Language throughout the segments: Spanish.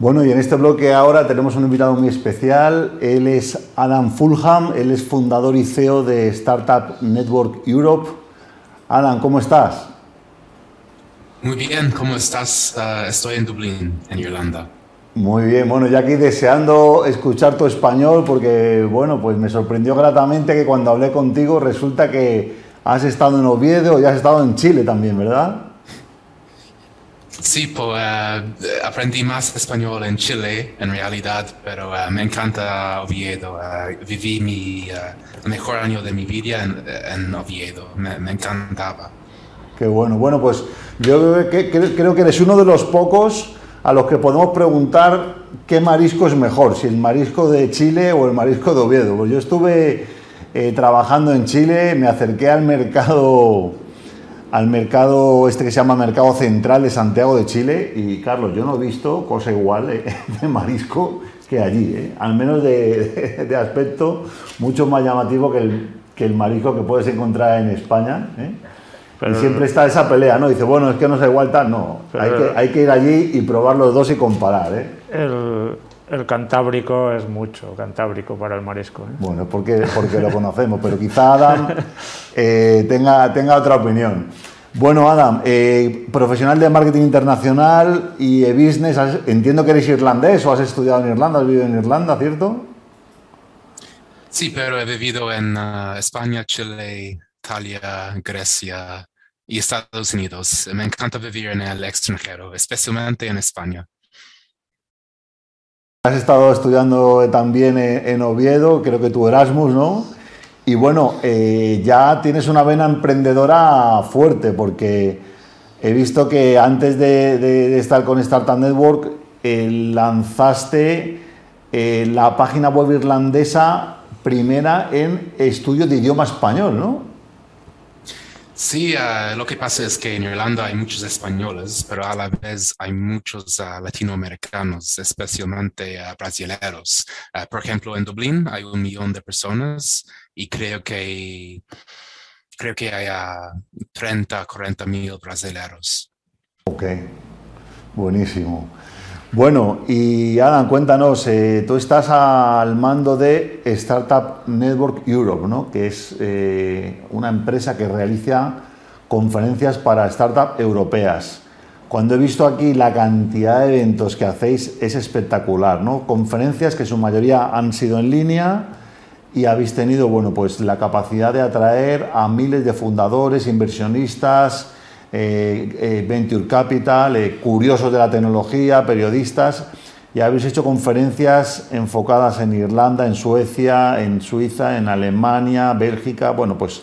Bueno, y en este bloque ahora tenemos un invitado muy especial. Él es Adam Fulham, él es fundador y CEO de Startup Network Europe. Adam, ¿cómo estás? Muy bien, ¿cómo estás? Uh, estoy en Dublín, en Irlanda. Muy bien, bueno, ya aquí deseando escuchar tu español porque, bueno, pues me sorprendió gratamente que cuando hablé contigo resulta que has estado en Oviedo y has estado en Chile también, ¿verdad? Sí, pues uh, aprendí más español en Chile, en realidad, pero uh, me encanta Oviedo. Uh, viví mi mejor año de mi vida en, en Oviedo, me, me, encantaba. Qué bueno, bueno, pues yo creo que eres uno de los pocos a los que podemos preguntar qué marisco es mejor, si el marisco de Chile o el marisco de Oviedo. Pues yo estuve eh, trabajando en Chile, me acerqué al mercado, al mercado este que se llama Mercado Central de Santiago de Chile y Carlos, yo no he visto cosa igual eh, de marisco que allí, eh, al menos de, de, aspecto mucho más llamativo que el, que el marisco que puedes encontrar en España y siempre está esa pelea, ¿no? Dice, bueno, es que no se igual tal, no. Hay que, hay que, ir allí y probar los dos y comparar, ¿eh? El, el cantábrico es mucho, cantábrico para el marisco. ¿eh? Bueno, porque, porque lo conocemos, pero quizá Adam eh, tenga, tenga otra opinión. Bueno, Adam, eh, profesional de marketing internacional y de business, entiendo que eres irlandés o has estudiado en Irlanda, has vivido en Irlanda, ¿cierto? Sí, pero he vivido en uh, España, Chile, Italia, Grecia, y Estados Unidos. Me encanta vivir en el extranjero, especialmente en España. Has estado estudiando también en Oviedo, creo que tu Erasmus, ¿no? Y bueno, eh, ya tienes una vena emprendedora fuerte, porque he visto que antes de, estar con Startup Network, eh, lanzaste eh, la página web irlandesa primera en estudio de idioma español, ¿no? Sí, uh, lo que pasa es que en Irlanda hay muchos españoles, pero a la vez hay muchos uh, latinoamericanos, especialmente uh, brasileños. por ejemplo, en Dublín hay un millón de personas y creo que creo que hay 30, 40 mil brasileños. Ok, buenísimo. Bueno, y Adam, cuéntanos, eh, tú estás al mando de Startup Network Europe, ¿no? que es eh, una empresa que realiza conferencias para startups europeas. Cuando he visto aquí la cantidad de eventos que hacéis es espectacular, ¿no? Conferencias que su mayoría han sido en línea y habéis tenido, bueno, pues la capacidad de atraer a miles de fundadores, inversionistas, eh, eh, Venture Capital, eh, curiosos de la tecnología, periodistas, y habéis hecho conferencias enfocadas en Irlanda, en Suecia, en Suiza, en Alemania, Bélgica, bueno, pues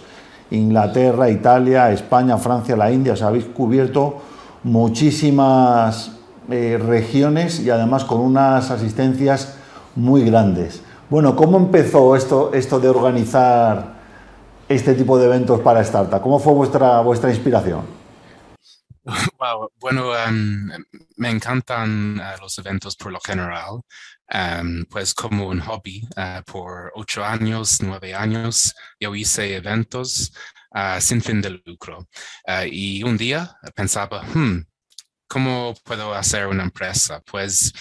Inglaterra, Italia, España, Francia, la India, os habéis cubierto muchísimas regiones y además con unas asistencias muy grandes. Bueno, ¿cómo empezó esto, esto de organizar este tipo de eventos para Startup? ¿Cómo fue vuestra, vuestra inspiración? Wow, bueno, um, me encantan uh, los eventos por lo general, um, pues como un hobby. Uh, por ocho años, nueve años, yo hice eventos uh, sin fin de lucro. y un día pensaba, hmm, ¿cómo puedo hacer una empresa? Pues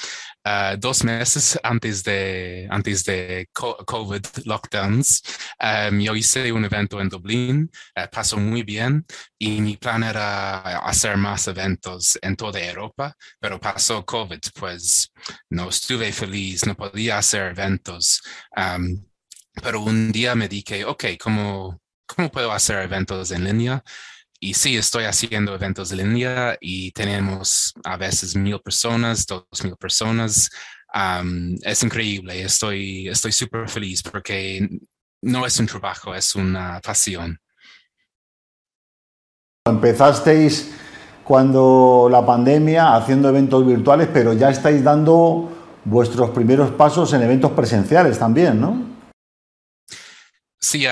Uh, dos meses antes de, antes de COVID lockdowns, um, yo hice un evento en Dublín, uh, pasó muy bien y mi plan era hacer más eventos en toda Europa, pero pasó COVID, pues no estuve feliz, no podía hacer eventos. Um, pero un día me dije, ok, ¿cómo, ¿cómo puedo hacer eventos en línea? Y sí, estoy haciendo eventos en línea y tenemos a veces mil personas, dos mil personas. es increíble, estoy estoy súper feliz porque no es un trabajo, es una pasión. Empezasteis cuando la pandemia haciendo eventos virtuales, pero ya estáis dando vuestros primeros pasos en eventos presenciales también, ¿no? Sí,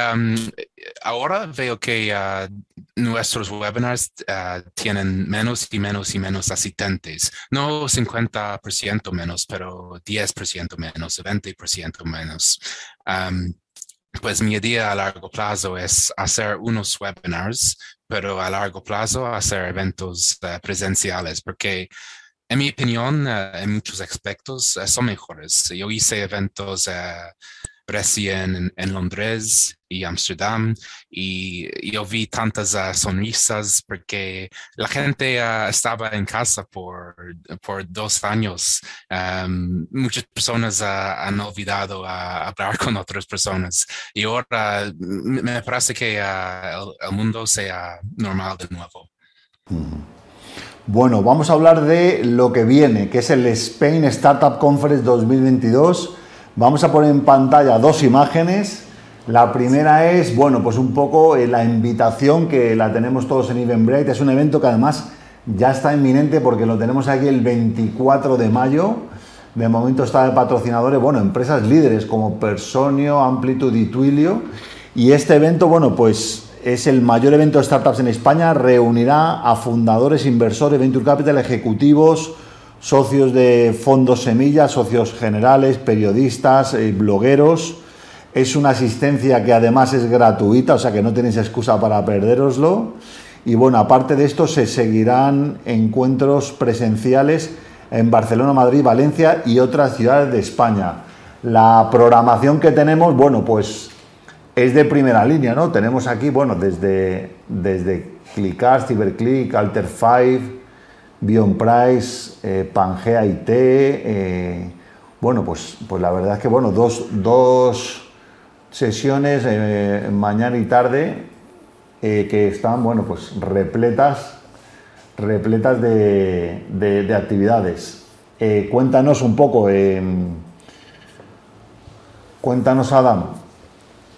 ahora veo que ah, nuestros webinars ah, tienen menos y menos y menos asistentes. No 50% menos, pero 10% menos, 20% menos. pues mi idea a largo plazo es hacer unos webinars, pero a largo plazo hacer eventos ah, presenciales, porque en mi opinión, en muchos aspectos son mejores. Yo hice eventos recién en, Londres y Amsterdam y yo vi tantas ah, sonrisas porque la gente ah, estaba en casa por, por dos años. muchas personas ah, han olvidado hablar con otras personas y ahora me parece que el, mundo sea normal de nuevo. Bueno, vamos a hablar de lo que viene, que es el Spain Startup Conference 2022 Vamos a poner en pantalla dos imágenes. La primera es, bueno, pues un poco eh, la invitación que la tenemos todos en Eventbrite. Es un evento que además ya está inminente porque lo tenemos aquí el 24 de mayo. De momento está de patrocinadores, bueno, empresas líderes como Personio, Amplitude y Twilio. Y este evento, bueno, pues es el mayor evento de startups en España. Reunirá a fundadores, inversores, venture capital, ejecutivos, socios de fondos semillas, socios generales, periodistas, eh, blogueros. Es una asistencia que además es gratuita, o sea que no tenéis excusa para perderoslo. Y bueno, aparte de esto, se seguirán encuentros presenciales en Barcelona, Madrid, Valencia y otras ciudades de España. La programación que tenemos, bueno, pues es de primera línea, ¿no? Tenemos aquí, bueno, desde, desde Clickars, Cyberclick, Alter 5, Bion Price, eh, Pangea IT. Eh, bueno, pues, pues la verdad es que bueno, dos, sesiones eh, mañana y tarde que están bueno, pues repletas, repletas de, actividades. cuéntanos un poco, cuéntanos Adam,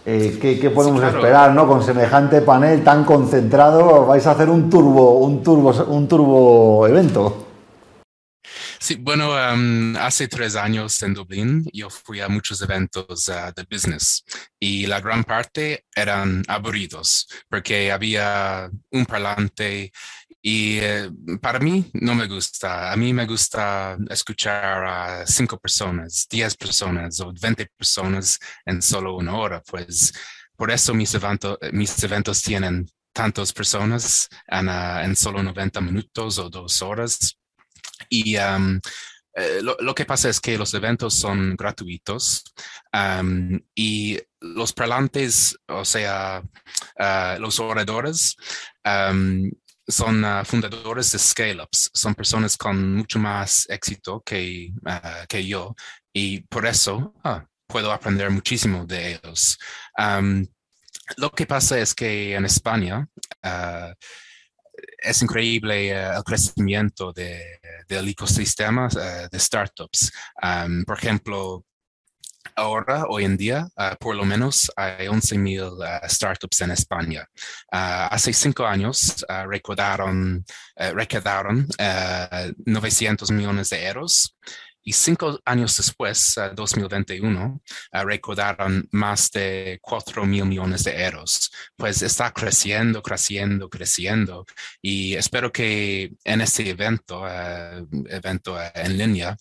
eh, ¿qué, podemos esperar, no? Con semejante panel tan concentrado, vais a hacer un turbo, un turbo, un turbo evento. Sí, bueno, hace tres años en Dublín yo fui a muchos eventos uh, de business y la gran parte eran aburridos porque había un parlante y eh, para mí no me gusta. A mí me gusta escuchar a cinco personas, diez personas o veinte personas en solo una hora. Pues por eso mis, mis eventos tienen tantas personas en, ah, solo 90 minutos o dos horas. Y eh, lo, que pasa es que los eventos son gratuitos y los parlantes, o sea, uh, los oradores, son ah, fundadores de scale-ups, son personas con mucho más éxito que, ah, que yo y por eso ah, puedo aprender muchísimo de ellos. lo que pasa es que en España es increíble el crecimiento de, del ecosistema de startups. por ejemplo, ahora, hoy en día, ah, por lo menos hay 11.000 uh, startups en España. Uh, hace cinco años uh, recaudaron, 900 millones de euros y cinco años después, 2021, recaudaron más de 4 mil millones de euros. Pues está creciendo, creciendo, creciendo. Y espero que en este evento, evento en línea,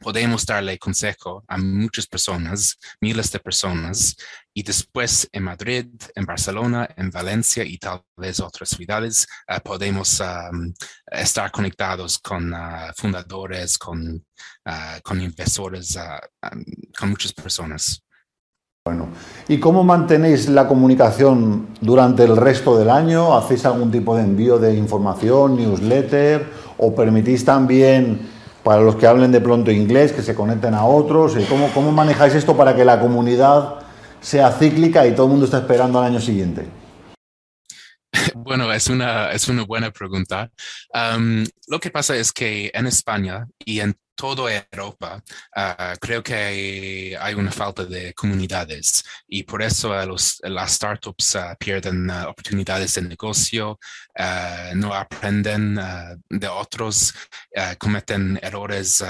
podemos darle consejo a muchas personas, miles de personas, y después en Madrid, en Barcelona, en Valencia y tal vez otras ciudades, uh, podemos um, estar conectados con uh, fundadores, con, uh, con inversores, um, con muchas personas. Bueno, ¿y cómo mantenéis la comunicación durante el resto del año? ¿Hacéis algún tipo de envío de información, newsletter, o permitís también para los que hablen de pronto inglés, que se conecten a otros? ¿Y cómo, cómo manejáis esto para que la comunidad sea cíclica y todo el mundo esté esperando al año siguiente? Bueno, es una, es una buena pregunta. lo que pasa es que en España y en toda Europa, uh, creo que hay, una falta de comunidades y por eso los, las startups uh, pierden oportunidades de negocio, no aprenden de otros, cometen errores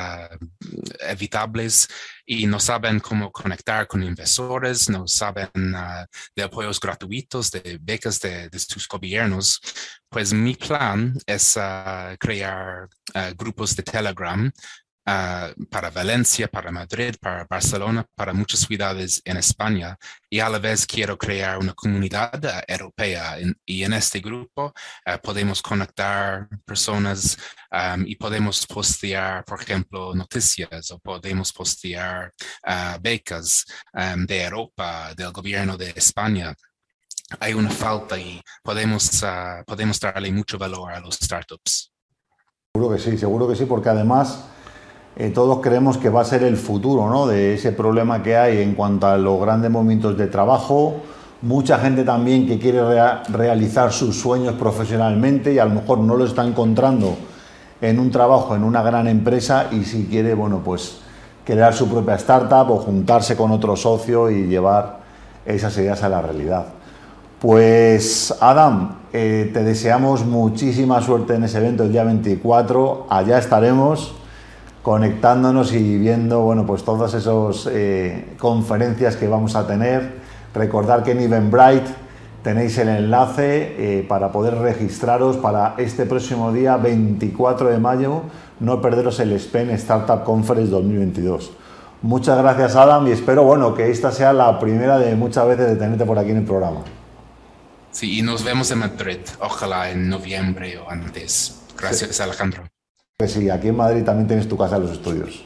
evitables y no saben cómo conectar con inversores, no saben de apoyos gratuitos, de becas de, sus gobiernos. Pues mi plan es ah, crear ah, grupos de Telegram Ah, para Valencia, para Madrid, para Barcelona, para muchas ciudades en España y a la vez quiero crear una comunidad uh, europea y en este grupo uh, podemos conectar personas um, y podemos postear, por ejemplo, noticias o podemos postear becas de Europa, del gobierno de España hay una falta y podemos, podemos darle mucho valor a los startups. Seguro que sí, seguro que sí, porque además eh, todos creemos que va a ser el futuro ¿no? de ese problema que hay en cuanto a los grandes movimientos de trabajo. Mucha gente también que quiere realizar sus sueños profesionalmente y a lo mejor no lo está encontrando en un trabajo, en una gran empresa y si quiere, bueno, pues crear su propia startup o juntarse con otro socio y llevar esas ideas a la realidad. Pues Adam, eh, te deseamos muchísima suerte en ese evento el día 24, allá estaremos conectándonos y viendo bueno, pues todas esas eh, conferencias que vamos a tener. Recordar que en Eventbrite tenéis el enlace eh, para poder registraros para este próximo día 24 de mayo, no perderos el SPEN Startup Conference 2022. Muchas gracias Adam y espero bueno, que esta sea la primera de muchas veces de tenerte por aquí en el programa. Sí, y nos vemos en Madrid, ojalá en noviembre o antes. Gracias Alejandro. Pues sí, aquí en Madrid también tienes tu casa de los estudios.